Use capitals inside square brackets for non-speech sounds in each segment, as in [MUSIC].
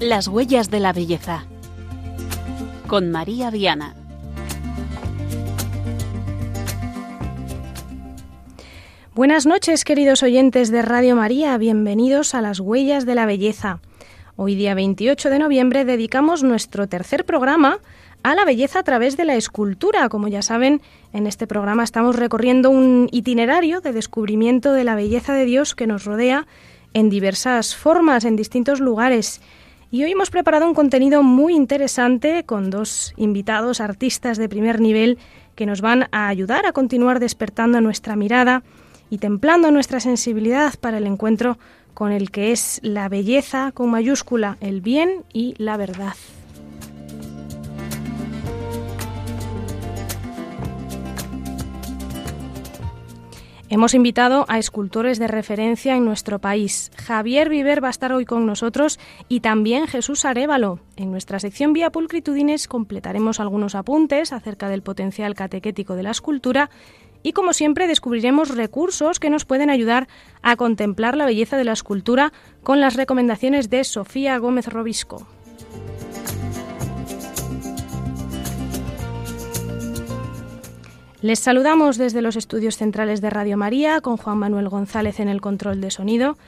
Las huellas de la belleza. Con María Viana. Buenas noches, queridos oyentes de Radio María. Bienvenidos a Las huellas de la belleza. Hoy día 28 de noviembre dedicamos nuestro tercer programa a la belleza a través de la escultura. Como ya saben, en este programa estamos recorriendo un itinerario de descubrimiento de la belleza de Dios que nos rodea en diversas formas, en distintos lugares. Y hoy hemos preparado un contenido muy interesante con dos invitados artistas de primer nivel que nos van a ayudar a continuar despertando nuestra mirada y templando nuestra sensibilidad para el encuentro con el que es la belleza con mayúscula, el bien y la verdad. Hemos invitado a escultores de referencia en nuestro país. Javier Viver va a estar hoy con nosotros y también Jesús Arevalo. En nuestra sección Vía Pulcritudines completaremos algunos apuntes acerca del potencial catequético de la escultura y como siempre descubriremos recursos que nos pueden ayudar a contemplar la belleza de la escultura con las recomendaciones de Sofía Gómez Robisco. Les saludamos desde los estudios centrales de Radio María con Juan Manuel González en el control de sonido,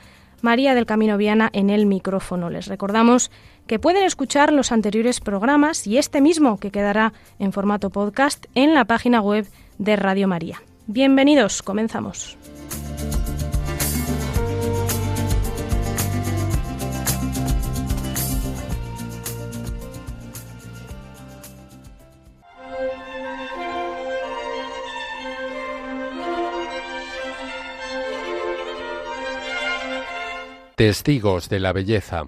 María del Camino Viana en el micrófono. Les recordamos que pueden escuchar los anteriores programas y este mismo que quedará en formato podcast en la página web de Radio María. Bienvenidos, comenzamos. Testigos de la belleza.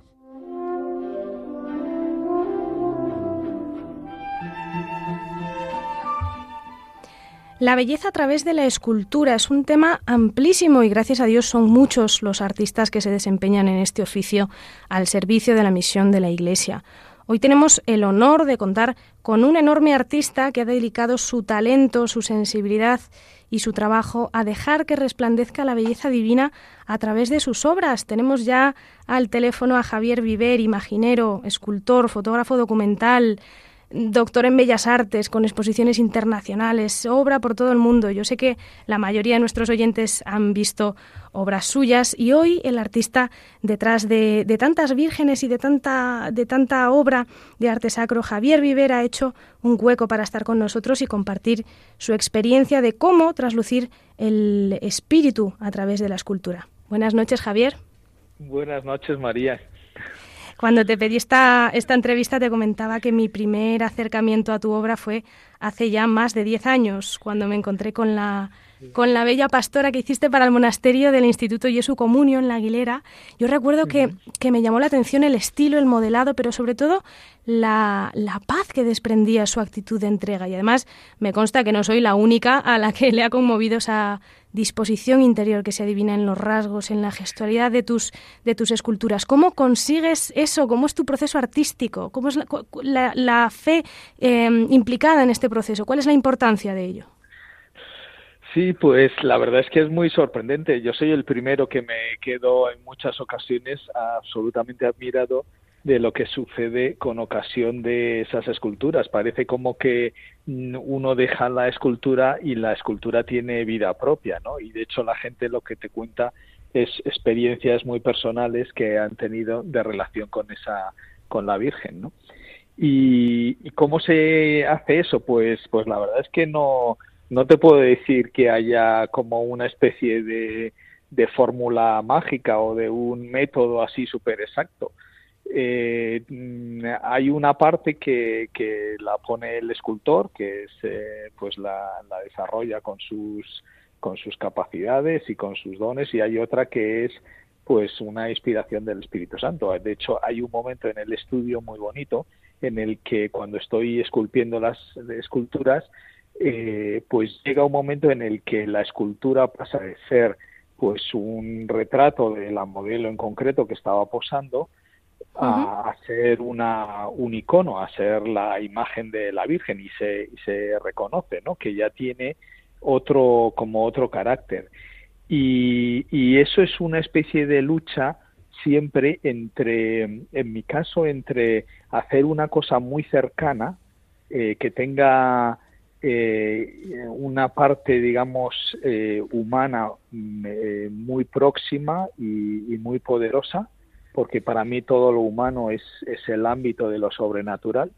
La belleza a través de la escultura es un tema amplísimo y gracias a Dios son muchos los artistas que se desempeñan en este oficio al servicio de la misión de la Iglesia. Hoy tenemos el honor de contar con un enorme artista que ha dedicado su talento, su sensibilidad y su trabajo a dejar que resplandezca la belleza divina a través de sus obras. Tenemos ya al teléfono a Javier Viver, imaginero, escultor, fotógrafo documental, doctor en Bellas Artes, con exposiciones internacionales, obra por todo el mundo. Yo sé que la mayoría de nuestros oyentes han visto obras suyas y hoy el artista detrás de, tantas vírgenes y de tanta, de tanta obra de arte sacro, Javier Viver, ha hecho un hueco para estar con nosotros y compartir su experiencia de cómo traslucir el espíritu a través de la escultura. Buenas noches, Javier. Buenas noches, María. Cuando te pedí esta, esta entrevista te comentaba que mi primer acercamiento a tu obra fue hace ya más de 10 años, cuando me encontré con la, con la bella pastora que hiciste para el monasterio del Instituto Jesu Comunio en La Aguilera. Yo recuerdo que, que, me llamó la atención el estilo, el modelado, pero sobre todo la, la, paz que desprendía su actitud de entrega. Y además me consta que no soy la única a la que le ha conmovido esa disposición interior que se adivina en los rasgos, en la gestualidad de tus, de tus esculturas. ¿Cómo consigues eso? ¿Cómo es tu proceso artístico? ¿Cómo es la, la, fe eh, implicada en este proceso? ¿Cuál es la importancia de ello? Sí, pues la verdad es que es muy sorprendente. Yo soy el primero que me quedo en muchas ocasiones absolutamente admirado de lo que sucede con ocasión de esas esculturas. Parece como que uno deja la escultura y la escultura tiene vida propia, ¿no? Y de hecho la gente lo que te cuenta es experiencias muy personales que han tenido de relación con esa con la Virgen, ¿no? Y, cómo se hace eso, pues pues la verdad es que no no te puedo decir que haya como una especie de, de fórmula mágica o de un método así súper exacto eh, mm, hay una parte que, la pone el escultor, que es, eh, pues la, la, desarrolla con sus, con sus capacidades y con sus dones, y hay otra que es pues una inspiración del Espíritu Santo. De hecho, hay un momento en el estudio muy bonito en el que cuando estoy esculpiendo las esculturas, eh, pues llega un momento en el que la escultura pasa de ser pues un retrato de la modelo en concreto que estaba posando a, ser una, un icono, a ser la imagen de la Virgen y se, se reconoce ¿no? que ya tiene otro, como otro carácter. Y, y eso es una especie de lucha siempre entre, en mi caso, entre hacer una cosa muy cercana, eh, que tenga eh, una parte, digamos, eh, humana mm, eh, muy próxima y, y, muy poderosa, porque para mí todo lo humano es, es el ámbito de lo sobrenatural,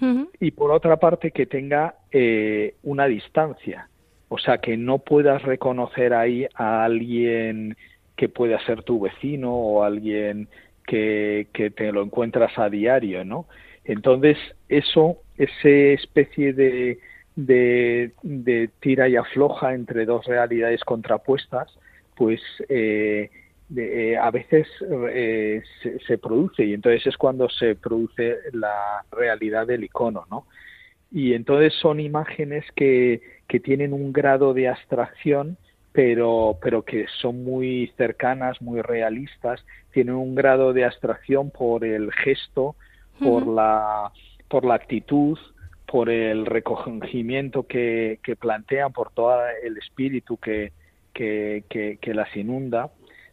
uh -huh. y por otra parte que tenga eh, una distancia, o sea, que no puedas reconocer ahí a alguien que pueda ser tu vecino o alguien que, que te lo encuentras a diario, ¿no? Entonces, eso, esa especie de, de, de, tira y afloja entre dos realidades contrapuestas, pues eh, de, eh, a veces eh, se, se, produce y entonces es cuando se produce la realidad del icono, ¿no? Y entonces son imágenes que, que tienen un grado de abstracción pero, pero que son muy cercanas, muy realistas, tienen un grado de abstracción por el gesto, por, uh -huh. la, por la actitud, por el recogimiento que, que plantean, por todo el espíritu que, que, que, que las inunda,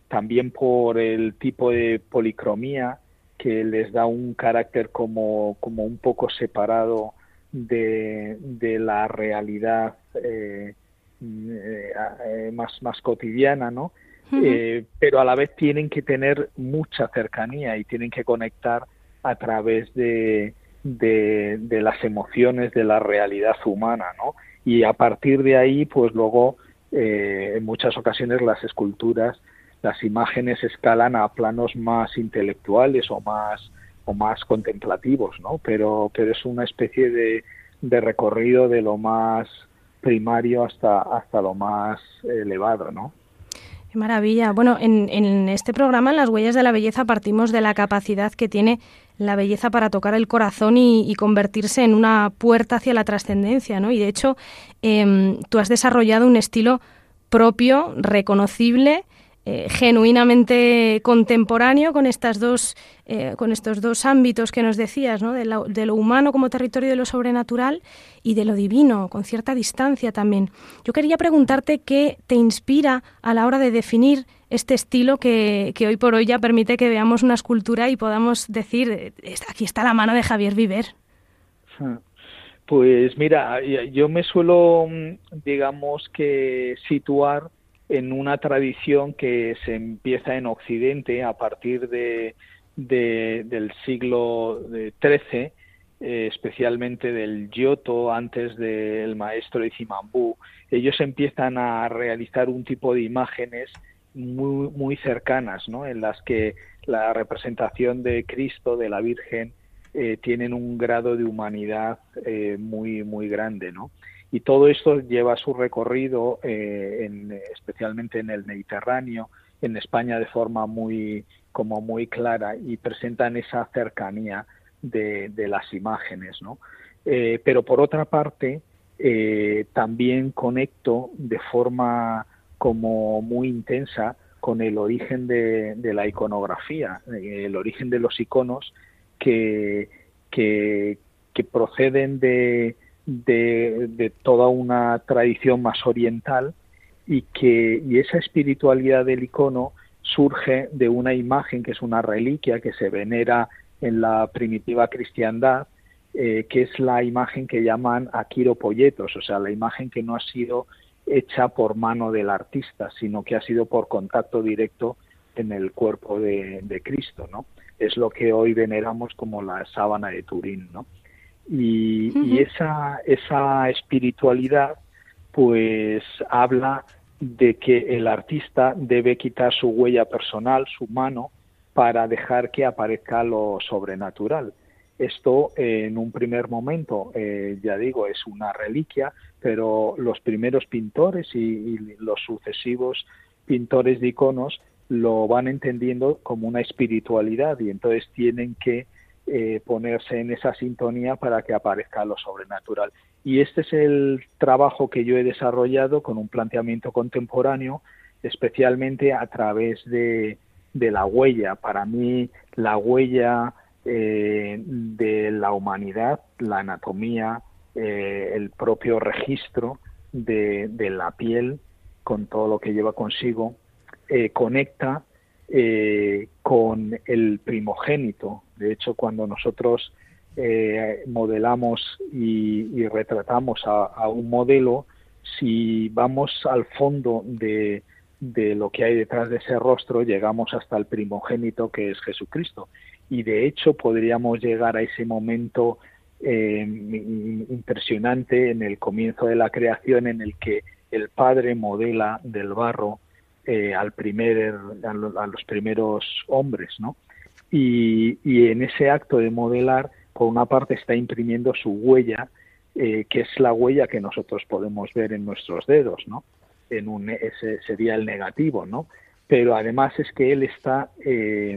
también por el tipo de policromía que les da un carácter como, como un poco separado de, de la realidad eh, eh, más, más cotidiana, ¿no? Uh -huh. eh, pero a la vez tienen que tener mucha cercanía y tienen que conectar a través de, de, de, las emociones de la realidad humana, ¿no? Y a partir de ahí, pues luego, en muchas ocasiones las esculturas, las imágenes escalan a planos más intelectuales o más o más contemplativos, ¿no? Pero, pero es una especie de, de recorrido de lo más primario hasta, hasta lo más elevado, ¿no? Qué maravilla. Bueno, en, en, este programa, en Las Huellas de la Belleza, partimos de la capacidad que tiene la belleza para tocar el corazón y, y convertirse en una puerta hacia la trascendencia, ¿no? Y de hecho, eh, tú has desarrollado un estilo propio, reconocible, eh, genuinamente contemporáneo con estas dos eh, con estos dos ámbitos que nos decías ¿no? de, de, lo humano como territorio de lo sobrenatural y de lo divino con cierta distancia también yo quería preguntarte qué te inspira a la hora de definir este estilo que, que hoy por hoy ya permite que veamos una escultura y podamos decir aquí está la mano de Javier Viver [LAUGHS] pues mira yo me suelo digamos que situar en una tradición que se empieza en Occidente a partir de, de del siglo XIII, eh, especialmente del Giotto, antes del maestro de Cimambú. Ellos empiezan a realizar un tipo de imágenes muy, muy cercanas, ¿no? en las que la representación de Cristo, de la Virgen, eh, tienen un grado de humanidad eh, muy, muy grande. ¿no? Y todo esto lleva su recorrido eh, en, especialmente en el Mediterráneo en España de forma muy como muy clara y presentan esa cercanía de, las imágenes no eh, pero por otra parte eh, también conecto de forma como muy intensa con el origen de, la iconografía el origen de los iconos que, que proceden de, de, toda una tradición más oriental y que y esa espiritualidad del icono surge de una imagen que es una reliquia que se venera en la primitiva cristiandad eh, que es la imagen que llaman aquiropolletos, o sea, la imagen que no ha sido hecha por mano del artista, sino que ha sido por contacto directo en el cuerpo de, de Cristo, ¿no? Es lo que hoy veneramos como la sábana de Turín, ¿no? Y, uh -huh. y esa, esa espiritualidad pues habla de que el artista debe quitar su huella personal, su mano, para dejar que aparezca lo sobrenatural. Esto eh, en un primer momento, eh, ya digo, es una reliquia, pero los primeros pintores y, y, los sucesivos pintores de iconos lo van entendiendo como una espiritualidad y entonces tienen que eh, ponerse en esa sintonía para que aparezca lo sobrenatural. Y este es el trabajo que yo he desarrollado con un planteamiento contemporáneo, especialmente a través de, de la huella. Para mí, la huella eh, de la humanidad, la anatomía, eh, el propio registro de, la piel con todo lo que lleva consigo, conecta eh, con el primogénito. De hecho, cuando nosotros eh, modelamos y, retratamos a, un modelo, si vamos al fondo de, de lo que hay detrás de ese rostro, llegamos hasta el primogénito que es Jesucristo. Y de hecho podríamos llegar a ese momento eh, impresionante en el comienzo de la creación en el que el Padre modela del barro eh, al primer, a, los primeros hombres, ¿no? Y, y, en ese acto de modelar, por una parte está imprimiendo su huella, eh, que es la huella que nosotros podemos ver en nuestros dedos, ¿no? En un, ese sería el negativo, ¿no? Pero además es que él está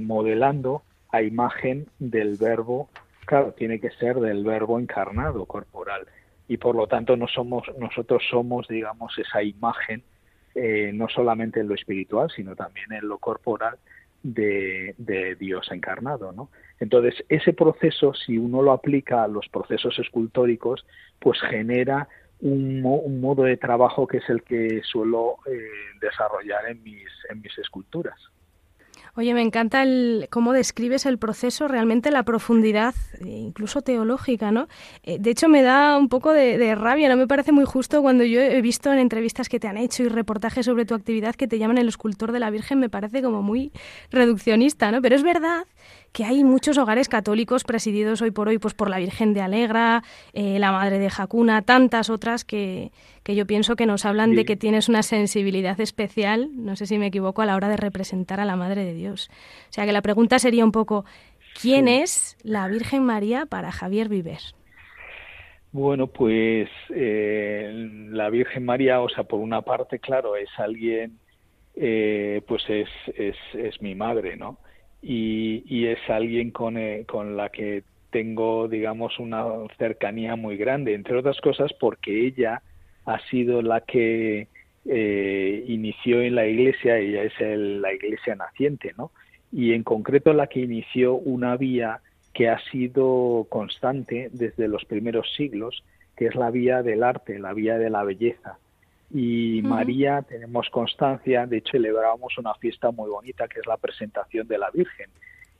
modelando a imagen del verbo claro, tiene que ser del verbo encarnado corporal y por lo tanto no somos nosotros somos digamos esa imagen eh, no solamente en lo espiritual sino también en lo corporal de, Dios encarnado ¿no? entonces ese proceso si uno lo aplica a los procesos escultóricos pues genera un, modo de trabajo que es el que suelo eh, desarrollar en mis en mis esculturas Oye, me encanta el, cómo describes el proceso, realmente la profundidad, eh, incluso teológica, ¿no? Eh, de hecho, me da un poco de, rabia, no me parece muy justo cuando yo he visto en entrevistas que te han hecho y reportajes sobre tu actividad que te llaman el escultor de la Virgen, me parece como muy reduccionista, ¿no? Pero es verdad que hay muchos hogares católicos presididos hoy por hoy pues por la Virgen de Alegra, eh, la Madre de Jacuna, tantas otras que, que yo pienso que nos hablan de que tienes una sensibilidad especial, no sé si me equivoco, a la hora de representar a la Madre de Dios. O sea que la pregunta sería un poco, ¿quién es la Virgen María para Javier Viver? Bueno, pues eh, la Virgen María, o sea, por una parte, claro, es alguien, eh, pues es, es, es mi madre, ¿no? Y, es alguien con, eh, con la que tengo, digamos, una cercanía muy grande, entre otras cosas porque ella ha sido la que eh, inició en la iglesia, ella es la iglesia naciente, ¿no? Y en concreto la que inició una vía que ha sido constante desde los primeros siglos, que es la vía del arte, la vía de la belleza. Y María, tenemos constancia, de hecho celebramos una fiesta muy bonita que es la presentación de la Virgen.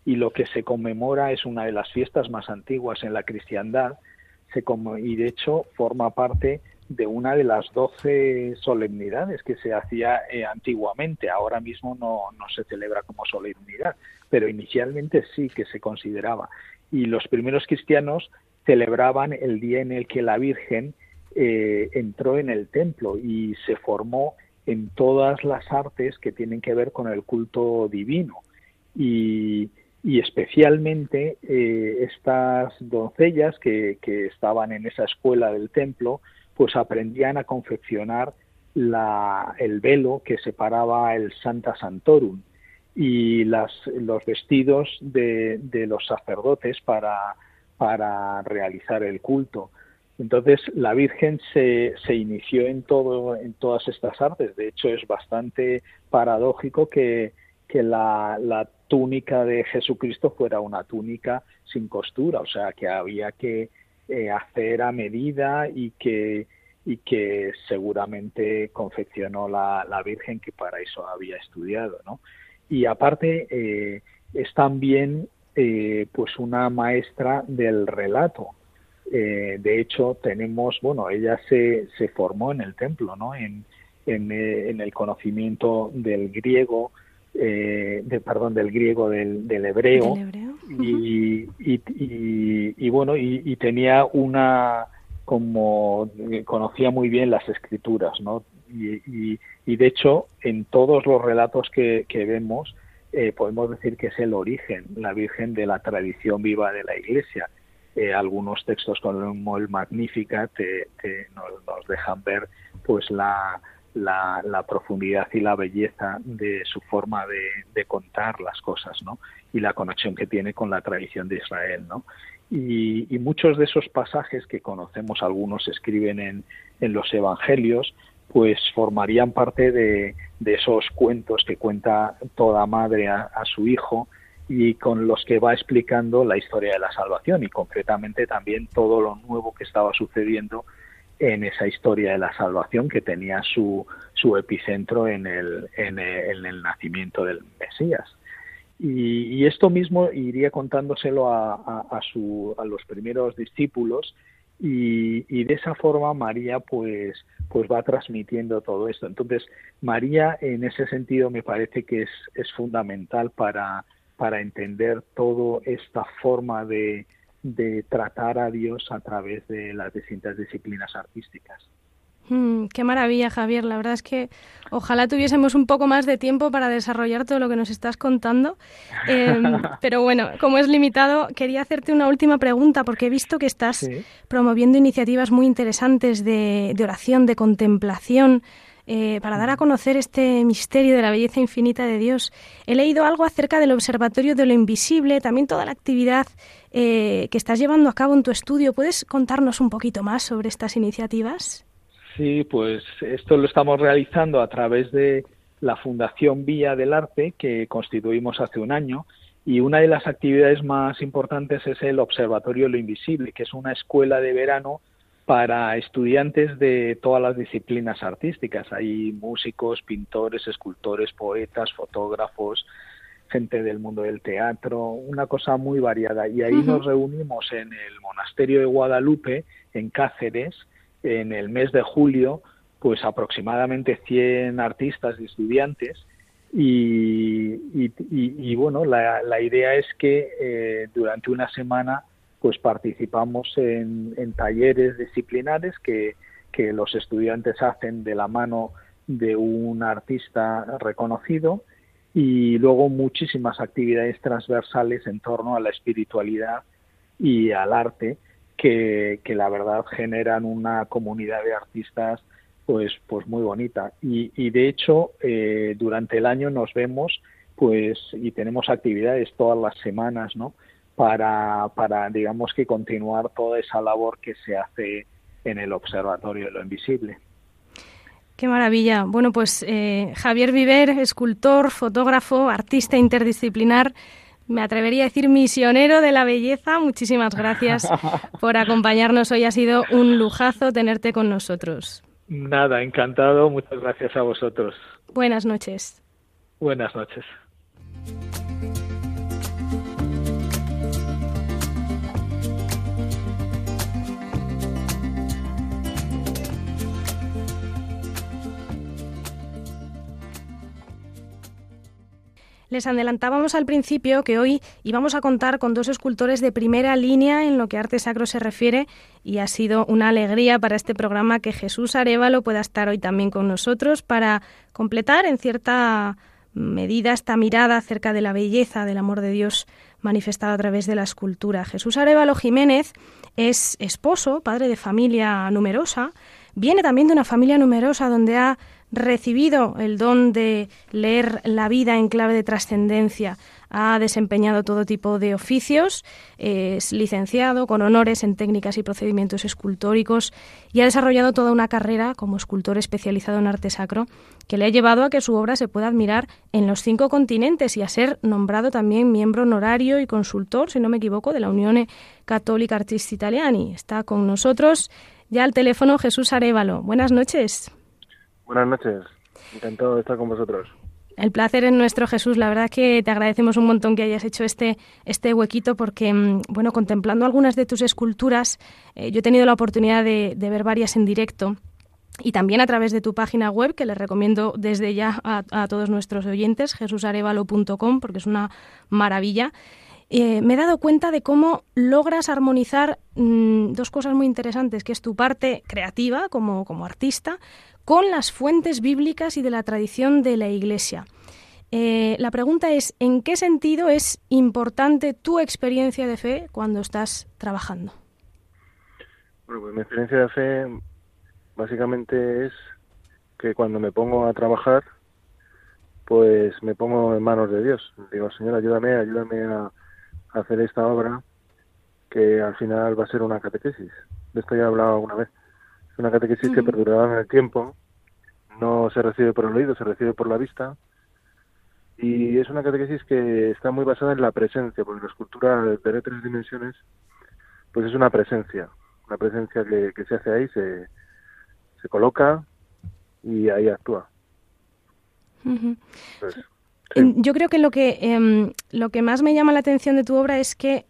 Y lo que se conmemora es una de las fiestas más antiguas en la cristiandad se y de hecho forma parte de una de las doce solemnidades que se hacía eh, antiguamente. Ahora mismo no, no se celebra como solemnidad, pero inicialmente sí que se consideraba. Y los primeros cristianos celebraban el día en el que la Virgen eh, entró en el templo y se formó en todas las artes que tienen que ver con el culto divino. Y, especialmente eh, estas doncellas que, estaban en esa escuela del templo, pues aprendían a confeccionar el velo que separaba el Santa Santorum y los vestidos de, los sacerdotes para realizar el culto. Entonces, la Virgen se, se inició en, todo, en todas estas artes. De hecho, es bastante paradójico que, que la, túnica de Jesucristo fuera una túnica sin costura, o sea, que había que eh, hacer a medida y que, y que seguramente confeccionó la, la, Virgen que para eso había estudiado, ¿no? Y aparte eh, es también eh, pues una maestra del relato, eh, de hecho, tenemos, bueno, ella se, se formó en el templo, ¿no? En, en, eh, el conocimiento del griego, eh, de, perdón, del griego, del, del hebreo. y, y, y, bueno, y, tenía una, como conocía muy bien las escrituras, ¿no? Y, y, de hecho, en todos los relatos que, que vemos, podemos decir que es el origen, la Virgen de la tradición viva de la Iglesia eh, algunos textos como el Magnificat te, nos, dejan ver pues la, la, profundidad y la belleza de su forma de, contar las cosas, ¿no? Y la conexión que tiene con la tradición de Israel, ¿no? Y, muchos de esos pasajes que conocemos, algunos escriben en, en los evangelios, pues formarían parte de, de, esos cuentos que cuenta toda madre a su hijo y con los que va explicando la historia de la salvación y concretamente también todo lo nuevo que estaba sucediendo en esa historia de la salvación que tenía su, su epicentro en el, en el, nacimiento del Mesías. Y, esto mismo iría contándoselo a, a, su, a los primeros discípulos y, y, de esa forma María pues pues va transmitiendo todo esto entonces María en ese sentido me parece que es, es fundamental para para entender toda esta forma de, de tratar a Dios a través de las distintas disciplinas artísticas. Mm, qué maravilla, Javier. La verdad es que ojalá tuviésemos un poco más de tiempo para desarrollar todo lo que nos estás contando. [LAUGHS] Em, pero bueno, como es limitado, quería hacerte una última pregunta porque he visto que estás promoviendo iniciativas muy interesantes de, de oración, de contemplación. Eh, para dar a conocer este misterio de la belleza infinita de Dios. He leído algo acerca del Observatorio de lo Invisible, también toda la actividad eh, que estás llevando a cabo en tu estudio. ¿Puedes contarnos un poquito más sobre estas iniciativas? Sí, pues esto lo estamos realizando a través de la Fundación Vía del Arte que constituimos hace un año y una de las actividades más importantes es el Observatorio de lo Invisible, que es una escuela de verano para estudiantes de todas las disciplinas artísticas. Hay músicos, pintores, escultores, poetas, fotógrafos, gente del mundo del teatro, una cosa muy variada. Y ahí nos reunimos en el monasterio de Guadalupe, en Cáceres, en el mes de julio, pues aproximadamente 100 artistas y estudiantes. Y, bueno, la, idea es que eh, durante una semana pues participamos en, talleres disciplinares que, los estudiantes hacen de la mano de un artista reconocido y luego muchísimas actividades transversales en torno a la espiritualidad y al arte que, la verdad generan una comunidad de artistas pues pues muy bonita. Y, y de hecho eh, durante el año nos vemos pues y tenemos actividades todas las semanas no para, para, digamos que continuar toda esa labor que se hace en el Observatorio de lo Invisible. Qué maravilla. Bueno, pues eh, Javier Viver, escultor, fotógrafo, artista interdisciplinar, me atrevería a decir misionero de la belleza. Muchísimas gracias [LAUGHS] por acompañarnos hoy. Ha sido un lujazo tenerte con nosotros. Nada, encantado. Muchas gracias a vosotros. Buenas noches. Buenas noches. Les adelantábamos al principio que hoy íbamos a contar con dos escultores de primera línea en lo que arte sacro se refiere y ha sido una alegría para este programa que Jesús Arevalo pueda estar hoy también con nosotros para completar en cierta medida esta mirada acerca de la belleza del amor de Dios manifestado a través de la escultura. Jesús Arevalo Jiménez es esposo, padre de familia numerosa, viene también de una familia numerosa donde ha recibido el don de leer la vida en clave de trascendencia. Ha desempeñado todo tipo de oficios, es licenciado con honores en técnicas y procedimientos escultóricos y ha desarrollado toda una carrera como escultor especializado en arte sacro que le ha llevado a que su obra se pueda admirar en los cinco continentes y a ser nombrado también miembro honorario y consultor, si no me equivoco, de la Unión Católica Artisti Italiani. Está con nosotros ya al teléfono Jesús Arevalo. Buenas noches. Buenas noches, encantado de estar con vosotros. El placer es nuestro, Jesús. La verdad que te agradecemos un montón que hayas hecho este, este huequito porque, mm, bueno, contemplando algunas de tus esculturas, eh, yo he tenido la oportunidad de, ver varias en directo y también a través de tu página web, que les recomiendo desde ya a, todos nuestros oyentes, jesusarevalo.com, porque es una maravilla. Eh, me he dado cuenta de cómo logras armonizar mm, dos cosas muy interesantes, que es tu parte creativa como, como artista, con las fuentes bíblicas y de la tradición de la Iglesia. Eh, la pregunta es, ¿en qué sentido es importante tu experiencia de fe cuando estás trabajando? Bueno, pues mi experiencia de fe básicamente es que cuando me pongo a trabajar, pues me pongo en manos de Dios. Digo, Señor, ayúdame, ayúdame a hacer esta obra que al final va a ser una catequesis. De esto ya he hablado alguna vez una catequesis que perdurará en el tiempo, no se recibe por el oído, se recibe por la vista, y es una catequesis que está muy basada en la presencia, porque la escultura de tres dimensiones, pues es una presencia, una presencia que, se hace ahí, se, se coloca y ahí actúa. Pues, yo creo que lo que em, lo que más me llama la atención de tu obra es que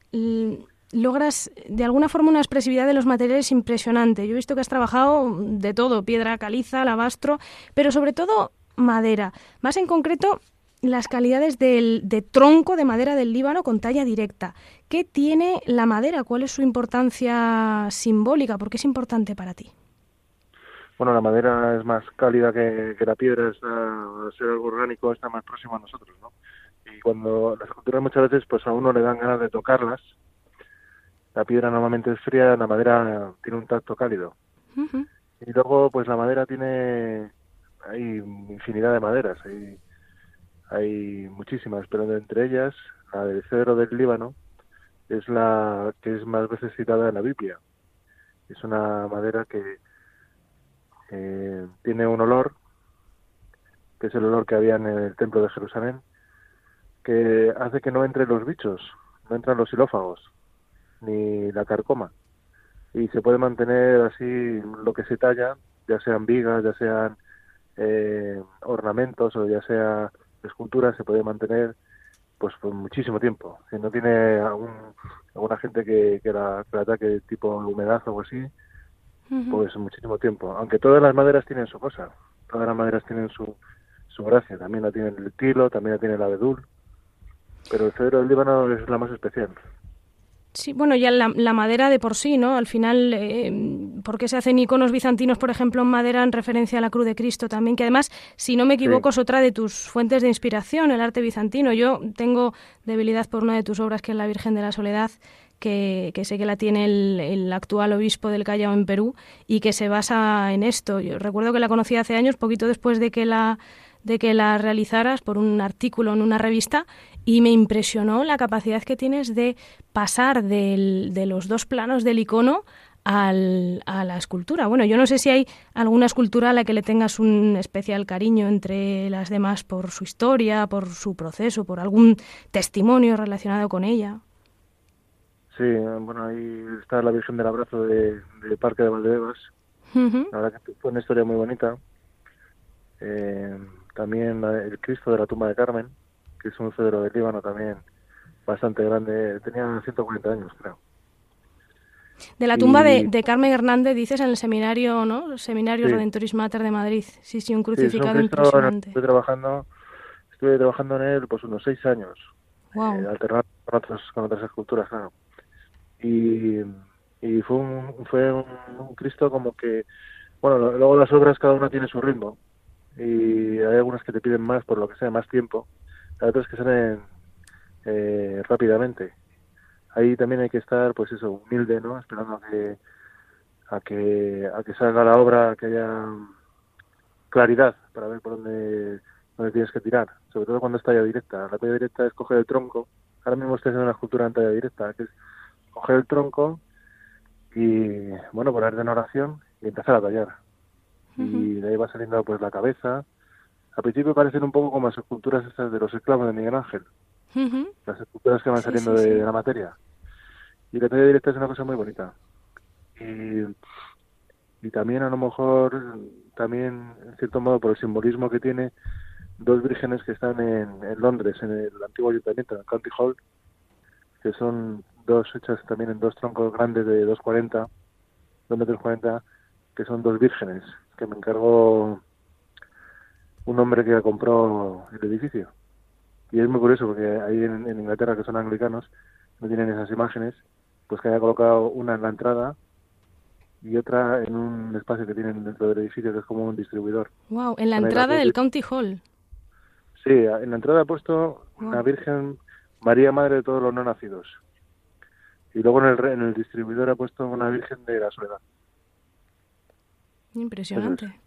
logras de alguna forma una expresividad de los materiales impresionante. Yo he visto que has trabajado de todo, piedra caliza, alabastro, pero sobre todo madera. Más en concreto, las calidades del, de tronco de madera del Líbano con talla directa. ¿Qué tiene la madera? ¿Cuál es su importancia simbólica? ¿Por qué es importante para ti? Bueno, la madera es más cálida que, la piedra, está, al ser algo orgánico está más próximo a nosotros, ¿no? Y cuando las esculturas muchas veces pues a uno le dan ganas de tocarlas, la piedra normalmente es fría, la madera tiene un tacto cálido. Y luego pues la madera tiene, hay infinidad de maderas, hay hay muchísimas, pero entre ellas la del cedro del Líbano es la que es más veces citada en la Biblia. Es una madera que eh, tiene un olor, que es el olor que había en el templo de Jerusalén, que hace que no entren los bichos, no entran los xilófagos, ni la carcoma. Y se puede mantener así lo que se talla, ya sean vigas, ya sean eh, ornamentos o ya sea escultura se puede mantener pues por muchísimo tiempo. Si no tiene algún, alguna gente que, que, la, que ataque tipo humedad o algo así, pues muchísimo tiempo. Aunque todas las maderas tienen su cosa, todas las maderas tienen su, su gracia. También la tiene el tilo, también la tiene el abedul, pero el cedro del Líbano es la más especial. Sí, bueno, ya la, madera de por sí, ¿no? Al final, eh, ¿por qué se hacen iconos bizantinos, por ejemplo, en madera en referencia a la cruz de Cristo también? Que además, si no me equivoco, es otra de tus fuentes de inspiración, el arte bizantino. Yo tengo debilidad por una de tus obras, que es la Virgen de la Soledad, que, sé que la tiene el, actual obispo del Callao en Perú y que se basa en esto. Yo recuerdo que la conocí hace años, poquito después de que la de que la realizaras por un artículo en una revista y me impresionó la capacidad que tienes de pasar de los dos planos del icono al, a la escultura. Bueno, yo no sé si hay alguna escultura a la que le tengas un especial cariño entre las demás por su historia, por su proceso, por algún testimonio relacionado con ella. Sí, bueno, ahí está la Virgen del Abrazo de, Parque de Valdebebas. La verdad que fue una historia muy bonita. Eh, también el Cristo de la tumba de Carmen, que es un cedro de Líbano también bastante grande, tenía 140 años, creo. De la tumba de, Carmen Hernández, dices en el seminario, ¿no? El seminario Redentoris Mater de Madrid. Sí, sí, un crucificado impresionante. Estuve trabajando, estuve trabajando en él pues unos seis años, wow. eh, alternando con otras, con otras esculturas, claro. Y, y fue un, fue un, Cristo como que, bueno, luego las obras cada una tiene su ritmo y hay algunas que te piden más por lo que sea, más tiempo, hay otras que salen eh, rápidamente. Ahí también hay que estar, pues eso, humilde, ¿no? Esperando a que, a que, a que salga la obra, que haya claridad para ver por dónde, dónde tienes que tirar, sobre todo cuando es talla directa. La talla directa es coger el tronco. Ahora mismo estoy haciendo una escultura en talla directa, que es coger el tronco y, bueno, ponerte en oración y empezar a tallar y de ahí va saliendo pues la cabeza. Al principio parecen un poco como las esculturas estas de los esclavos de Miguel Ángel, las esculturas que van saliendo de, la materia. Y la talla directa es una cosa muy bonita. Y, y también a lo mejor, también en cierto modo por el simbolismo que tiene, dos vírgenes que están en, en Londres, en el antiguo ayuntamiento, en el County Hall, que son dos hechas también en dos troncos grandes de 2,40, 2 metros 40, que son dos vírgenes que me encargó un hombre que compró el edificio. Y es muy curioso porque ahí en, Inglaterra, que son anglicanos, no tienen esas imágenes, pues que haya colocado una en la entrada y otra en un espacio que tienen dentro del edificio que es como un distribuidor. Wow, en la entrada del County Hall. Sí, en la entrada ha puesto una Virgen María Madre de todos los no nacidos. Y luego en el, en el distribuidor ha puesto una Virgen de la Soledad. Impresionante.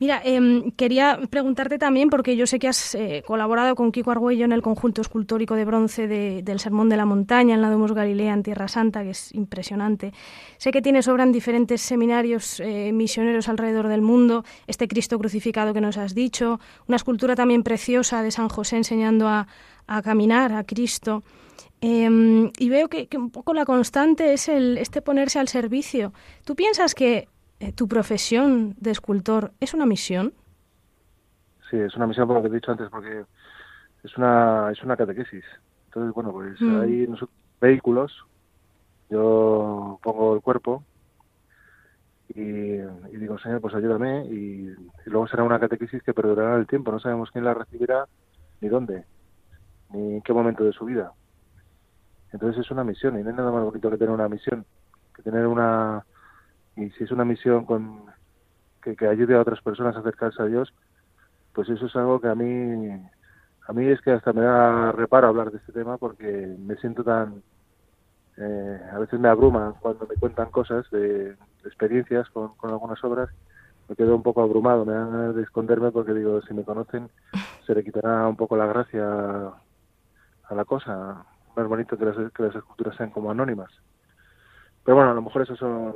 Mira, em, quería preguntarte también, porque yo sé que has eh, colaborado con Kiko Argüello en el conjunto escultórico de bronce del Sermón de la Montaña en la Domus Galilea en Tierra Santa, que es impresionante. Sé que tienes obra en diferentes seminarios eh, misioneros alrededor del mundo, este Cristo crucificado que nos has dicho, una escultura también preciosa de San José enseñando a, caminar a Cristo. Em, y veo que, que, un poco la constante es el, este ponerse al servicio. ¿Tú piensas que tu profesión de escultor es una misión. Sí, es una misión por lo que he dicho antes, porque es una, es una catequesis. Entonces, bueno, pues mm. hay vehículos, yo pongo el cuerpo y, digo, Señor, pues ayúdame y, luego será una catequesis que perdurará el tiempo. No sabemos quién la recibirá ni dónde, ni en qué momento de su vida. Entonces es una misión y no hay nada más bonito que tener una misión, que tener una... Y si es una misión con que, que ayude a otras personas a acercarse a Dios, pues eso es algo que a mí a mí es que hasta me da reparo hablar de este tema porque me siento tan eh, a veces me abruma cuando me cuentan cosas de, experiencias con, algunas obras me quedo un poco abrumado me dan de esconderme porque digo si me conocen se le quitará un poco la gracia a la cosa más bonito que las, que las esculturas sean como anónimas. Pero bueno a lo mejor esos son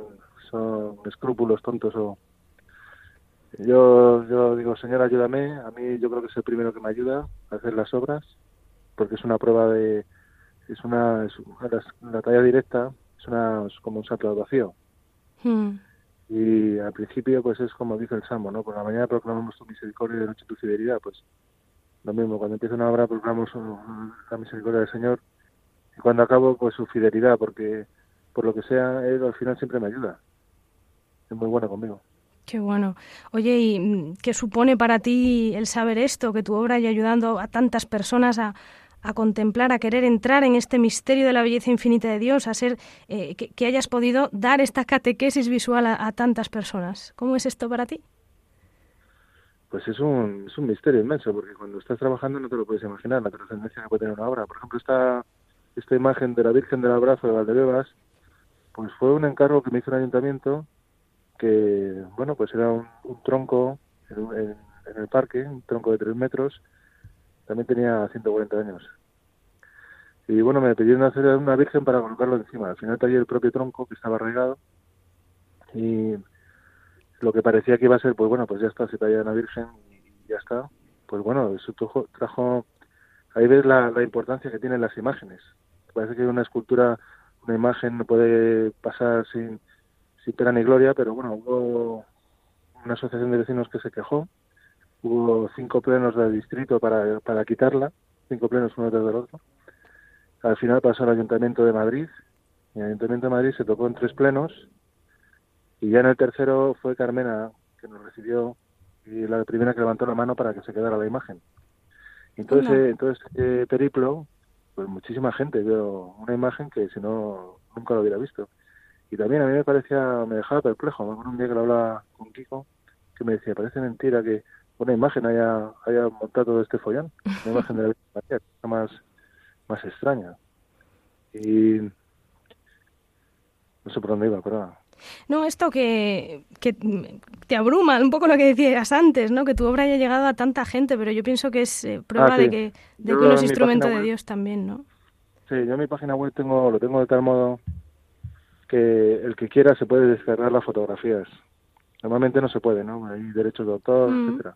son escrúpulos tontos o yo, yo digo, Señor, ayúdame. A mí yo creo que es el primero que me ayuda a hacer las obras, porque es una prueba de... Es una... Es la, talla directa es, una, como un salto al vacío. Hmm. Y al principio, pues es como dice el Salmo, ¿no? Por la mañana proclamamos tu misericordia y de noche tu fidelidad. Pues lo mismo, cuando empieza una obra proclamamos la misericordia del Señor y cuando acabo, pues su fidelidad, porque por lo que sea, Él al final siempre me ayuda. Es muy bueno conmigo. Qué bueno. Oye, ¿y mm, qué supone para ti el saber esto, que tu obra haya ayudando a tantas personas a, contemplar, a querer entrar en este misterio de la belleza infinita de Dios, a ser eh, que, hayas podido dar esta catequesis visual a, tantas personas? ¿Cómo es esto para ti? Pues es un, es un misterio inmenso, porque cuando estás trabajando no te lo puedes imaginar, la trascendencia que puede tener una obra. Por ejemplo, esta, esta imagen de la Virgen del Abrazo de Valdebebas, pues fue un encargo que me hizo el ayuntamiento que, bueno, pues era un, tronco en, el parque, un tronco de tres metros, también tenía 140 años. Y bueno, me pidieron hacer una virgen para colocarlo encima. Al final tallé el propio tronco que estaba arraigado y lo que parecía que iba a ser, pues bueno, pues ya está, se talla una virgen y ya está. Pues bueno, eso trajo, ahí ves la, la importancia que tienen las imágenes. Parece que una escultura, una imagen no puede pasar sin, sin pena ni gloria, pero bueno, hubo una asociación de vecinos que se quejó, hubo cinco plenos del distrito para, para quitarla, cinco plenos uno tras del otro. Al final pasó al Ayuntamiento de Madrid, y el Ayuntamiento de Madrid se tocó en tres plenos, y ya en el tercero fue Carmena, que nos recibió, y la primera que levantó la mano para que se quedara la imagen. Entonces, eh, entonces eh, periplo, pues muchísima gente vio una imagen que si no, nunca lo hubiera visto. Y también a mí me parecía, me dejaba perplejo. un día que lo hablaba con Kiko, que me decía, parece mentira que una imagen haya, haya montado todo este follón. Una imagen de la Virgen más, más extraña. Y no sé por dónde iba, pero... No, esto que, que te abruma, un poco lo que decías antes, ¿no? Que tu obra haya llegado a tanta gente, pero yo pienso que es eh, prueba ah, de que, de que uno es instrumento de Dios también, ¿no? Sí, yo en mi página web tengo, lo tengo de tal modo que el que quiera se puede descargar las fotografías. Normalmente no se puede, ¿no? Hay derechos de autor, mm. etcétera.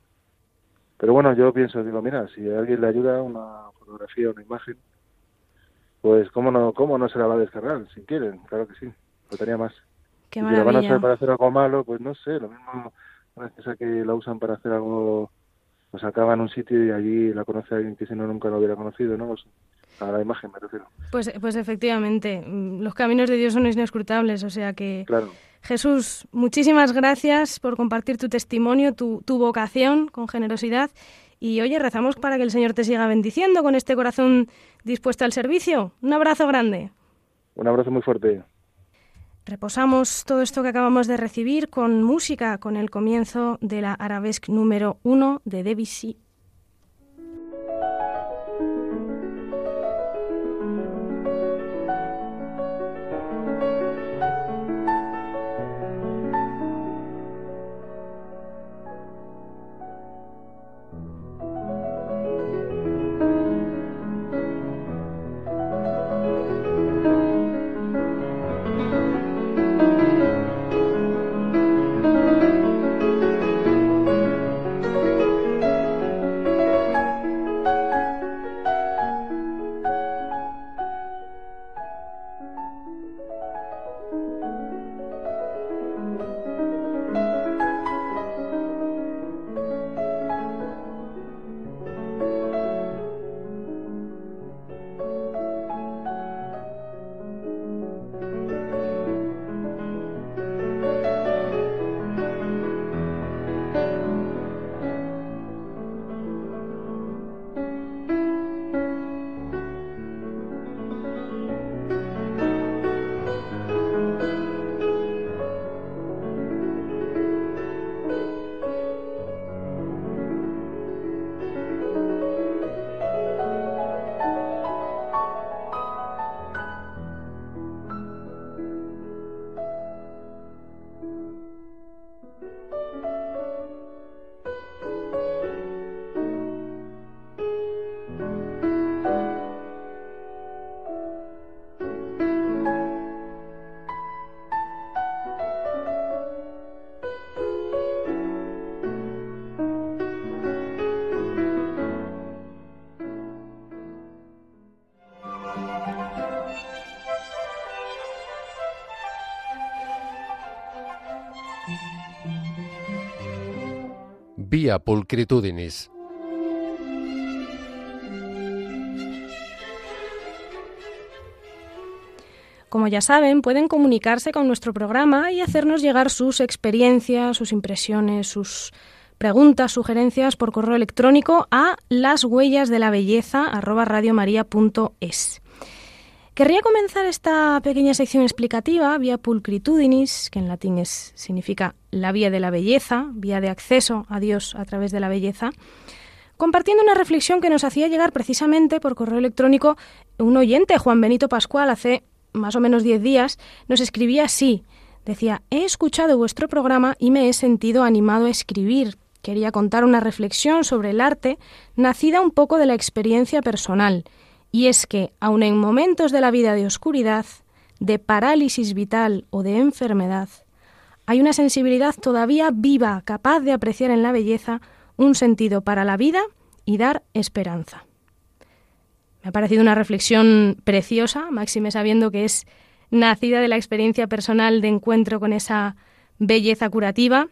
Pero bueno, yo pienso, digo, mira, si a alguien le ayuda una fotografía, una imagen, pues cómo no, cómo no se la va a descargar, si quieren, claro que sí, tenía más. Qué si la van a hacer para hacer algo malo, pues no sé, lo mismo, una que la usan para hacer algo, pues acaba en un sitio y allí la conoce alguien que si no nunca lo hubiera conocido, ¿no? A la imagen me refiero. Pues, pues efectivamente, mm, los caminos de Dios son inescrutables, o sea que... Claro. Jesús, muchísimas gracias por compartir tu testimonio, tu, tu vocación con generosidad. Y oye, rezamos para que el Señor te siga bendiciendo con este corazón dispuesto al servicio. Un abrazo grande. Un abrazo muy fuerte. Reposamos todo esto que acabamos de recibir con música, con el comienzo de la arabesque número uno de Debussy pulcritudinis. Como ya saben, pueden comunicarse con nuestro programa y hacernos llegar sus experiencias, sus impresiones, sus preguntas, sugerencias por correo electrónico a las huellas de la belleza Querría comenzar esta pequeña sección explicativa vía pulcritudinis, que en latín significa la vía de la belleza, vía de acceso a Dios a través de la belleza, compartiendo una reflexión que nos hacía llegar precisamente por correo electrónico un oyente, Juan Benito Pascual, hace más o menos diez días, nos escribía así. Decía, he escuchado vuestro programa y me he sentido animado a escribir. Quería contar una reflexión sobre el arte, nacida un poco de la experiencia personal. Y es que, aun en momentos de la vida de oscuridad, de parálisis vital o de enfermedad, hay una sensibilidad todavía viva, capaz de apreciar en la belleza un sentido para la vida y dar esperanza. Me ha parecido una reflexión preciosa, máxime sabiendo que es nacida de la experiencia personal de encuentro con esa belleza curativa.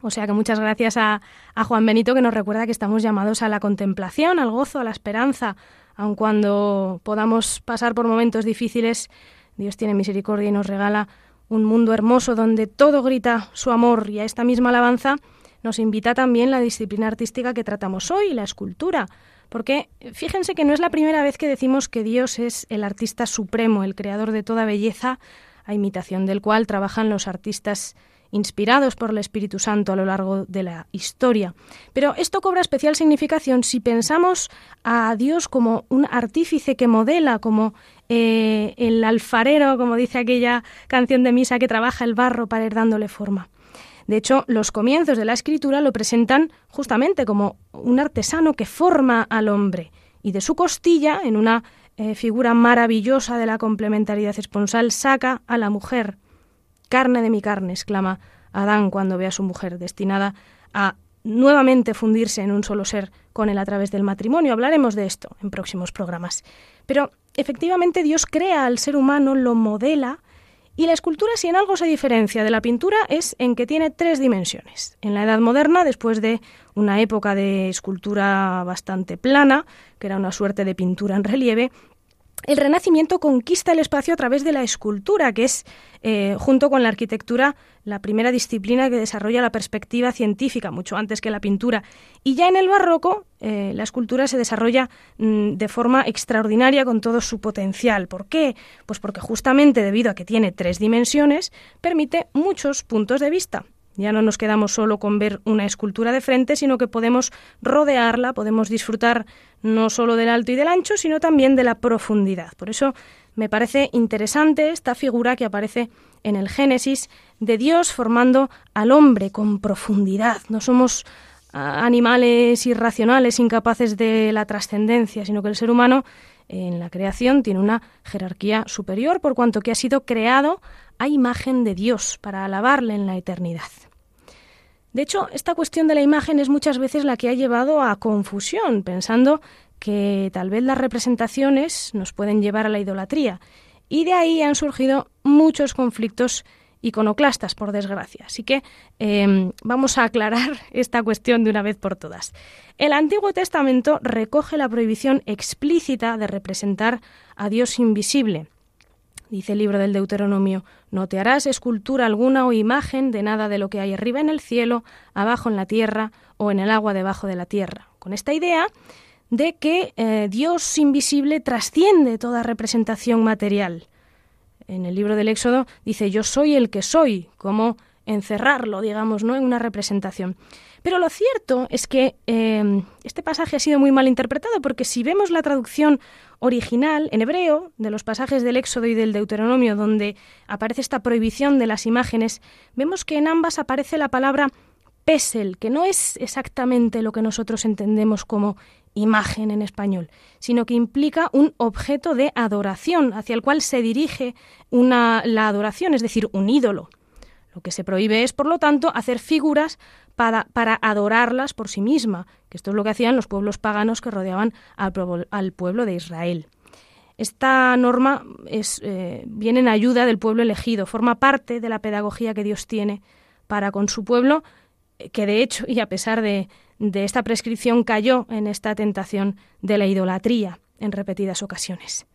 O sea que muchas gracias a, Juan Benito que nos recuerda que estamos llamados a la contemplación, al gozo, a la esperanza, aun cuando podamos pasar por momentos difíciles, Dios tiene misericordia y nos regala un mundo hermoso donde todo grita su amor. Y a esta misma alabanza nos invita también la disciplina artística que tratamos hoy, la escultura, porque fíjense que no es la primera vez que decimos que Dios es el artista supremo, el creador de toda belleza, a imitación del cual trabajan los artistas inspirados por el Espíritu Santo a lo largo de la historia. Pero esto cobra especial significación si pensamos a Dios como un artífice que modela, como eh, el alfarero, como dice aquella canción de misa que trabaja el barro para ir dándole forma. De hecho, los comienzos de la escritura lo presentan justamente como un artesano que forma al hombre y de su costilla, en una eh, figura maravillosa de la complementariedad esponsal, saca a la mujer. Carne de mi carne, exclama Adán cuando ve a su mujer, destinada a nuevamente fundirse en un solo ser con él a través del matrimonio. Hablaremos de esto en próximos programas. Pero efectivamente Dios crea al ser humano, lo modela y la escultura, si en algo se diferencia de la pintura, es en que tiene tres dimensiones. En la Edad Moderna, después de una época de escultura bastante plana, que era una suerte de pintura en relieve, el Renacimiento conquista el espacio a través de la escultura, que es, eh, junto con la arquitectura, la primera disciplina que desarrolla la perspectiva científica, mucho antes que la pintura. Y ya en el Barroco, eh, la escultura se desarrolla mm, de forma extraordinaria con todo su potencial. ¿Por qué? Pues porque justamente debido a que tiene tres dimensiones, permite muchos puntos de vista. Ya no nos quedamos solo con ver una escultura de frente, sino que podemos rodearla, podemos disfrutar no solo del alto y del ancho, sino también de la profundidad. Por eso me parece interesante esta figura que aparece en el Génesis de Dios formando al hombre con profundidad. No somos ah, animales irracionales, incapaces de la trascendencia, sino que el ser humano en la creación tiene una jerarquía superior por cuanto que ha sido creado a imagen de Dios para alabarle en la eternidad. De hecho, esta cuestión de la imagen es muchas veces la que ha llevado a confusión, pensando que tal vez las representaciones nos pueden llevar a la idolatría. Y de ahí han surgido muchos conflictos iconoclastas, por desgracia. Así que em, vamos a aclarar [LAUGHS] esta cuestión de una vez por todas. El Antiguo Testamento recoge la prohibición explícita de representar a Dios invisible dice el libro del Deuteronomio, no te harás escultura alguna o imagen de nada de lo que hay arriba en el cielo, abajo en la tierra o en el agua debajo de la tierra. Con esta idea de que eh, Dios invisible trasciende toda representación material. En el libro del Éxodo dice, yo soy el que soy, como encerrarlo, digamos, ¿no? en una representación. Pero lo cierto es que eh, este pasaje ha sido muy mal interpretado porque si vemos la traducción original en hebreo de los pasajes del Éxodo y del Deuteronomio donde aparece esta prohibición de las imágenes, vemos que en ambas aparece la palabra pesel, que no es exactamente lo que nosotros entendemos como imagen en español, sino que implica un objeto de adoración hacia el cual se dirige una, la adoración, es decir, un ídolo. Lo que se prohíbe es, por lo tanto, hacer figuras para, adorarlas por sí misma, que esto es lo que hacían los pueblos paganos que rodeaban al, pueblo de Israel. Esta norma es, eh, viene en ayuda del pueblo elegido, forma parte de la pedagogía que Dios tiene para con su pueblo que de hecho, y a pesar de esta prescripción, cayó en esta tentación de la idolatría en repetidas ocasiones.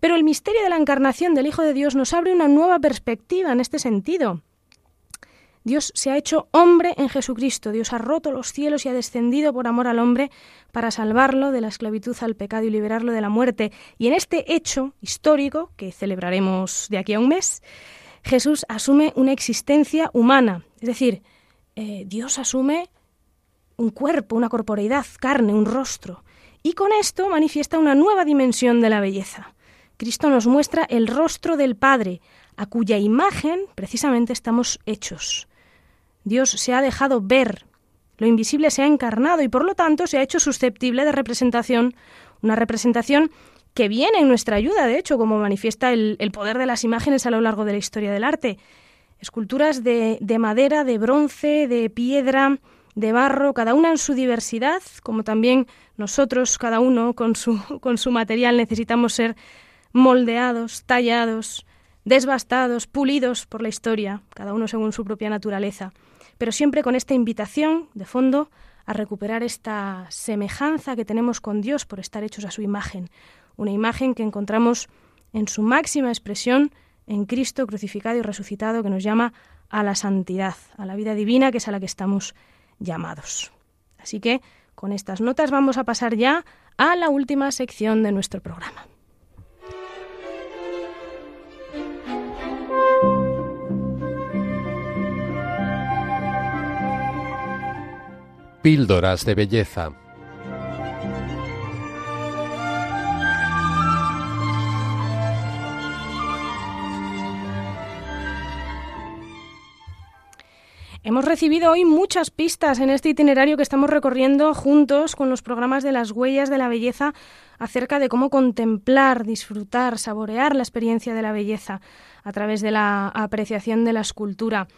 Pero el misterio de la encarnación del Hijo de Dios nos abre una nueva perspectiva en este sentido. Dios se ha hecho hombre en Jesucristo, Dios ha roto los cielos y ha descendido por amor al hombre para salvarlo de la esclavitud al pecado y liberarlo de la muerte. Y en este hecho histórico, que celebraremos de aquí a un mes, Jesús asume una existencia humana, es decir, eh, Dios asume un cuerpo, una corporeidad, carne, un rostro. Y con esto manifiesta una nueva dimensión de la belleza. Cristo nos muestra el rostro del Padre, a cuya imagen precisamente estamos hechos. Dios se ha dejado ver, lo invisible se ha encarnado y por lo tanto se ha hecho susceptible de representación, una representación que viene en nuestra ayuda, de hecho, como manifiesta el, poder de las imágenes a lo largo de la historia del arte. Esculturas de, de madera, de bronce, de piedra, de barro, cada una en su diversidad, como también nosotros, cada uno con su, [LAUGHS] con su material, necesitamos ser moldeados, tallados, desbastados, pulidos por la historia, cada uno según su propia naturaleza pero siempre con esta invitación de fondo a recuperar esta semejanza que tenemos con Dios por estar hechos a su imagen, una imagen que encontramos en su máxima expresión en Cristo crucificado y resucitado que nos llama a la santidad, a la vida divina que es a la que estamos llamados. Así que con estas notas vamos a pasar ya a la última sección de nuestro programa. Píldoras de belleza. Hemos recibido hoy muchas pistas en este itinerario que estamos recorriendo juntos con los programas de las huellas de la belleza acerca de cómo contemplar, disfrutar, saborear la experiencia de la belleza a través de la apreciación de la escultura.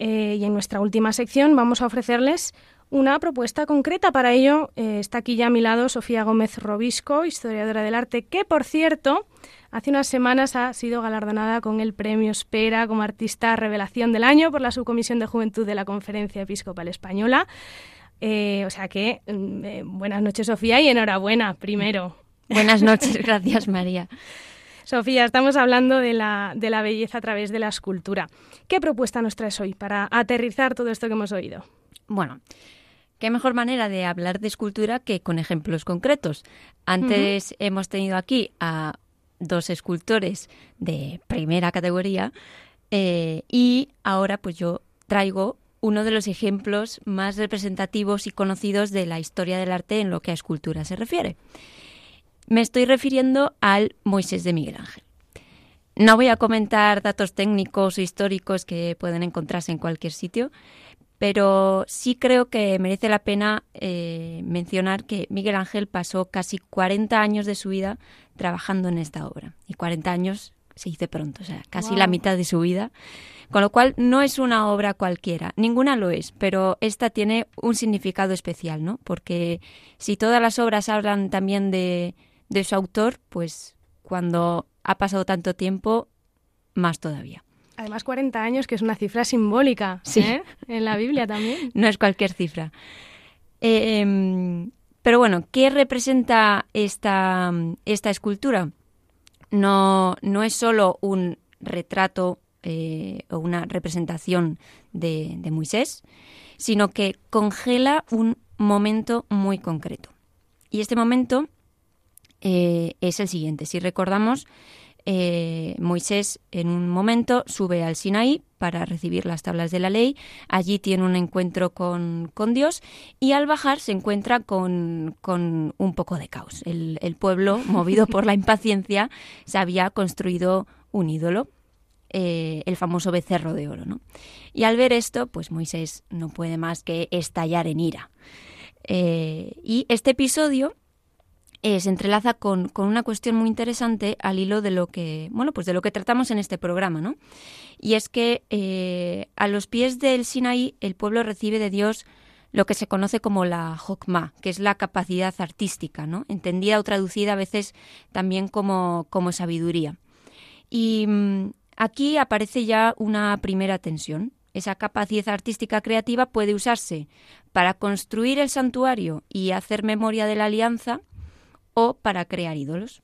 Eh, y en nuestra última sección vamos a ofrecerles una propuesta concreta. Para ello eh, está aquí ya a mi lado Sofía Gómez Robisco, historiadora del arte, que por cierto hace unas semanas ha sido galardonada con el premio Espera como artista revelación del año por la Subcomisión de Juventud de la Conferencia Episcopal Española. Eh, o sea que mm, eh, buenas noches Sofía y enhorabuena primero. Buenas noches, [LAUGHS] gracias María. Sofía, estamos hablando de la, de la belleza a través de la escultura. ¿Qué propuesta nos traes hoy para aterrizar todo esto que hemos oído? Bueno, qué mejor manera de hablar de escultura que con ejemplos concretos. Antes hemos tenido aquí a dos escultores de primera categoría eh, y ahora pues yo traigo uno de los ejemplos más representativos y conocidos de la historia del arte en lo que a escultura se refiere. Me estoy refiriendo al Moisés de Miguel Ángel. No voy a comentar datos técnicos o históricos que pueden encontrarse en cualquier sitio, pero sí creo que merece la pena eh, mencionar que Miguel Ángel pasó casi 40 años de su vida trabajando en esta obra. Y 40 años se dice pronto, o sea, casi la mitad de su vida. Con lo cual no es una obra cualquiera, ninguna lo es, pero esta tiene un significado especial, ¿no? Porque si todas las obras hablan también de, de su autor, pues cuando ha pasado tanto tiempo, más todavía. Además, 40 años, que es una cifra simbólica sí. ¿eh? en la Biblia también. [LAUGHS] no es cualquier cifra. Em, pero bueno, ¿qué representa esta, esta escultura? No, no es solo un retrato eh, o una representación de, de Moisés, sino que congela un momento muy concreto. Y este momento eh, es el siguiente. Si recordamos, eh, Moisés en un momento sube al Sinaí para recibir las tablas de la ley, allí tiene un encuentro con, Dios y al bajar se encuentra con, un poco de caos. El, pueblo, [LAUGHS] movido por la impaciencia, se había construido un ídolo, eh, el famoso becerro de oro. ¿no? Y al ver esto, pues Moisés no puede más que estallar en ira. Eh, y este episodio eh, se entrelaza con, una cuestión muy interesante al hilo de lo que, bueno, pues de lo que tratamos en este programa, ¿no? Y es que eh, a los pies del Sinaí el pueblo recibe de Dios lo que se conoce como la Hokmah, que es la capacidad artística, ¿no? Entendida o traducida a veces también como, sabiduría. Y mm, aquí aparece ya una primera tensión. esa capacidad artística creativa puede usarse para construir el santuario y hacer memoria de la alianza o para crear ídolos,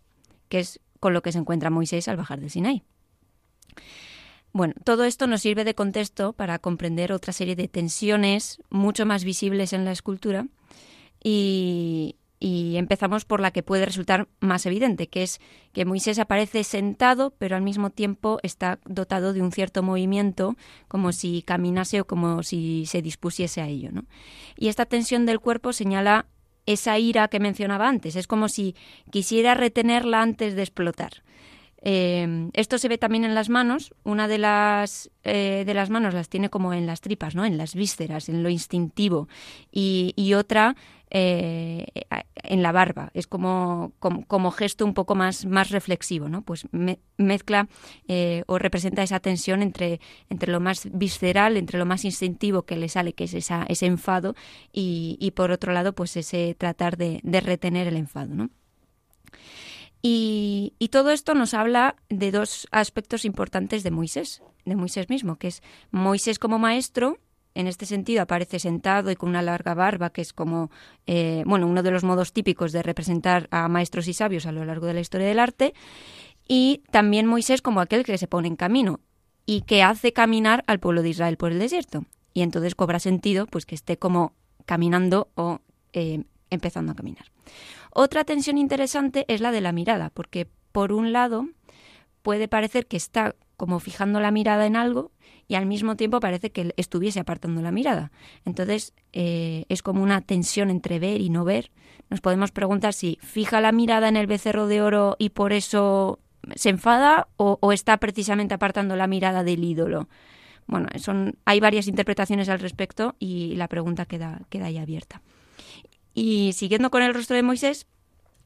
que es con lo que se encuentra Moisés al bajar del Sinai. Bueno, todo esto nos sirve de contexto para comprender otra serie de tensiones mucho más visibles en la escultura y, y empezamos por la que puede resultar más evidente, que es que Moisés aparece sentado, pero al mismo tiempo está dotado de un cierto movimiento, como si caminase o como si se dispusiese a ello. ¿no? Y esta tensión del cuerpo señala esa ira que mencionaba antes, es como si quisiera retenerla antes de explotar. Eh, esto se ve también en las manos. Una de las, eh, de las manos las tiene como en las tripas, ¿no? en las vísceras, en lo instintivo. Y, y otra eh, en la barba. Es como, como, gesto un poco más, más reflexivo, ¿no? Pues mezcla eh, o representa esa tensión entre, entre lo más visceral, entre lo más instintivo que le sale, que es esa, ese enfado, y, y por otro lado, pues ese tratar de, de retener el enfado, ¿no? Y, y, todo esto nos habla de dos aspectos importantes de Moisés, de Moisés mismo, que es Moisés como maestro en este sentido aparece sentado y con una larga barba, que es como eh, bueno, uno de los modos típicos de representar a maestros y sabios a lo largo de la historia del arte, y también Moisés como aquel que se pone en camino y que hace caminar al pueblo de Israel por el desierto. Y entonces cobra sentido pues que esté como caminando o eh, empezando a caminar. Otra tensión interesante es la de la mirada, porque por un lado puede parecer que está como fijando la mirada en algo y al mismo tiempo parece que estuviese apartando la mirada. Entonces eh, es como una tensión entre ver y no ver. Nos podemos preguntar si fija la mirada en el becerro de oro y por eso se enfada o, está precisamente apartando la mirada del ídolo. Bueno, son, hay varias interpretaciones al respecto y la pregunta queda, queda ahí abierta. Y siguiendo con el rostro de Moisés,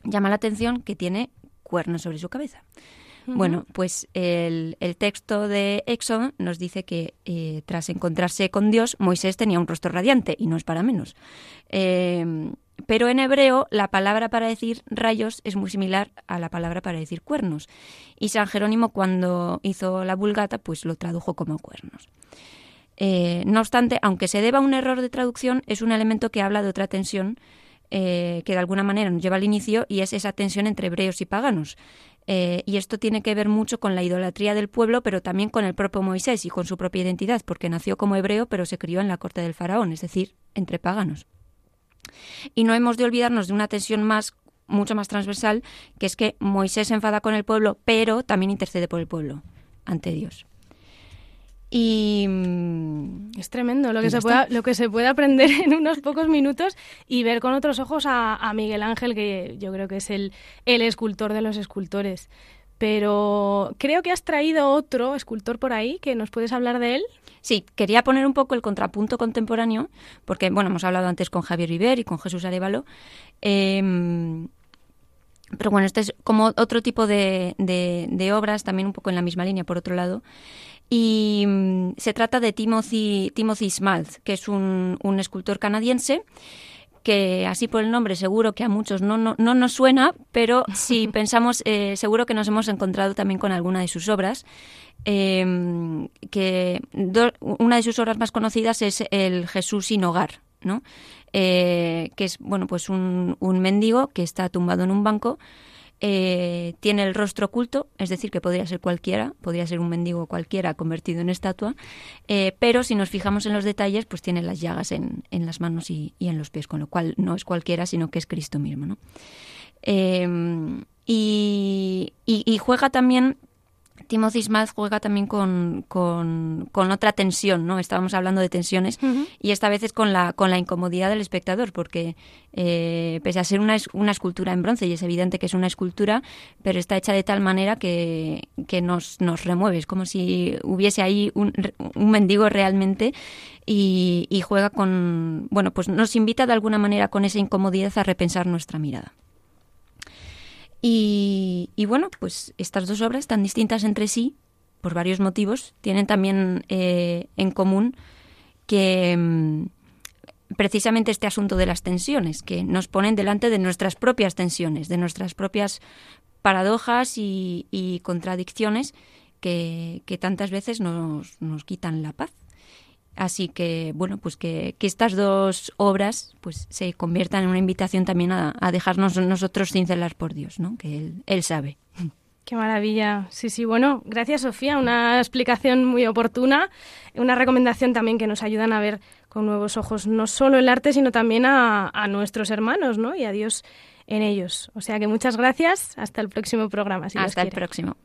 llama la atención que tiene cuernos sobre su cabeza. Bueno, pues el, texto de Éxodo nos dice que eh, tras encontrarse con Dios, Moisés tenía un rostro radiante, y no es para menos. Eh, pero en hebreo la palabra para decir rayos es muy similar a la palabra para decir cuernos. Y San Jerónimo cuando hizo la vulgata pues lo tradujo como cuernos. Eh, no obstante, aunque se deba a un error de traducción, es un elemento que habla de otra tensión que de alguna manera nos lleva al inicio y es esa tensión entre hebreos y paganos. Eh, y esto tiene que ver mucho con la idolatría del pueblo, pero también con el propio Moisés y con su propia identidad, porque nació como hebreo, pero se crió en la corte del faraón, es decir, entre paganos. Y no hemos de olvidarnos de una tensión más mucho más transversal, que es que Moisés se enfada con el pueblo, pero también intercede por el pueblo ante Dios. Y mm, es tremendo lo que, se puede, lo que se puede aprender [LAUGHS] en unos pocos minutos y ver con otros ojos a, Miguel Ángel, que yo creo que es el, el escultor de los escultores. Pero creo que has traído otro escultor por ahí, que nos puedes hablar de él. Sí, quería poner un poco el contrapunto contemporáneo, porque bueno, hemos hablado antes con Javier River y con Jesús Arevalo. Em, pero bueno, este es como otro tipo de, de, de, obras, también un poco en la misma línea, por otro lado. Y mm, se trata de Timothy, Timothy que es un, un, escultor canadiense que así por el nombre seguro que a muchos no, no, no nos suena, pero si [LAUGHS] pensamos, eh, seguro que nos hemos encontrado también con alguna de sus obras. Em, que una de sus obras más conocidas es el Jesús sin hogar, ¿no? Eh, que es bueno pues un, un mendigo que está tumbado en un banco eh, tiene el rostro oculto, es decir, que podría ser cualquiera, podría ser un mendigo cualquiera convertido en estatua, eh, pero si nos fijamos en los detalles, pues tiene las llagas en, en las manos y, en los pies, con lo cual no es cualquiera, sino que es Cristo mismo. ¿no? Eh, y, y, juega también Timothy Smith juega también con, con, otra tensión, ¿no? Estábamos hablando de tensiones y esta vez es con la, con la incomodidad del espectador, porque eh, pese a ser una, una escultura en bronce, y es evidente que es una escultura, pero está hecha de tal manera que, que nos, nos remueve, es como si hubiese ahí un, un mendigo realmente y, y juega con, bueno, pues nos invita de alguna manera con esa incomodidad a repensar nuestra mirada. Y, bueno, pues estas dos obras, tan distintas entre sí, por varios motivos, tienen también eh, en común que mm, precisamente este asunto de las tensiones, que nos ponen delante de nuestras propias tensiones, de nuestras propias paradojas y, contradicciones que, tantas veces nos, nos quitan la paz. Así que, bueno, pues que, estas dos obras pues se conviertan en una invitación también a, dejarnos nosotros cincelar por Dios, ¿no? Que él, él sabe. Qué maravilla. Sí, sí, bueno, gracias Sofía, una explicación muy oportuna, una recomendación también que nos ayudan a ver con nuevos ojos no solo el arte, sino también a, a nuestros hermanos, ¿no? Y a Dios en ellos. O sea que muchas gracias, hasta el próximo programa. hasta el próximo.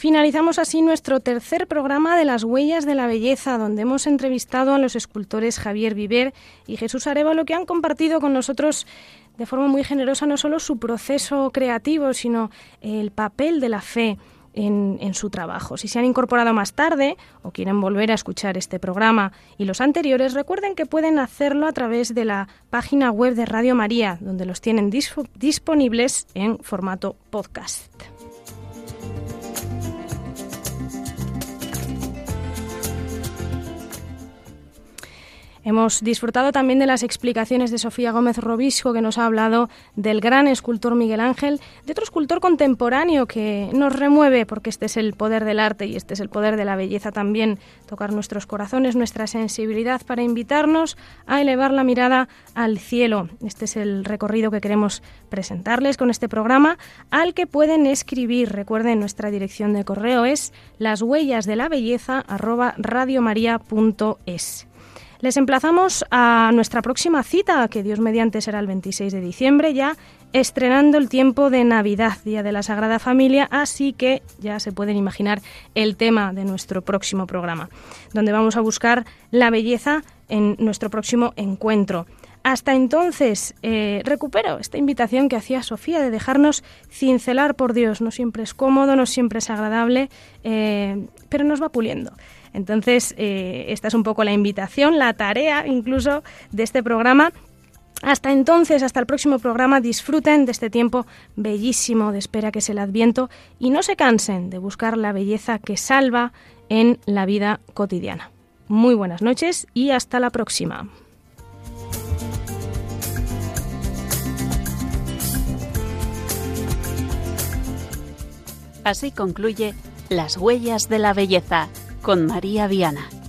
Finalizamos así nuestro tercer programa de las huellas de la belleza, donde hemos entrevistado a los escultores Javier Viver y Jesús Arevalo, que han compartido con nosotros de forma muy generosa no solo su proceso creativo, sino el papel de la fe en, en, su trabajo. Si se han incorporado más tarde o quieren volver a escuchar este programa y los anteriores, recuerden que pueden hacerlo a través de la página web de Radio María, donde los tienen disponibles en formato podcast. Hemos disfrutado también de las explicaciones de Sofía Gómez Robisco, que nos ha hablado del gran escultor Miguel Ángel, de otro escultor contemporáneo que nos remueve, porque este es el poder del arte y este es el poder de la belleza también, tocar nuestros corazones, nuestra sensibilidad para invitarnos a elevar la mirada al cielo. Este es el recorrido que queremos presentarles con este programa, al que pueden escribir. Recuerden, nuestra dirección de correo es las huellas de la belleza les emplazamos a nuestra próxima cita, que Dios mediante será el 26 de diciembre, ya estrenando el tiempo de Navidad, Día de la Sagrada Familia, así que ya se pueden imaginar el tema de nuestro próximo programa, donde vamos a buscar la belleza en nuestro próximo encuentro. Hasta entonces, eh, recupero esta invitación que hacía Sofía de dejarnos cincelar por Dios. No siempre es cómodo, no siempre es agradable, eh, pero nos va puliendo. Entonces, eh, esta es un poco la invitación, la tarea incluso de este programa. Hasta entonces, hasta el próximo programa, disfruten de este tiempo bellísimo de espera que es el Adviento y no se cansen de buscar la belleza que salva en la vida cotidiana. Muy buenas noches y hasta la próxima. Así concluye Las huellas de la belleza con María Viana.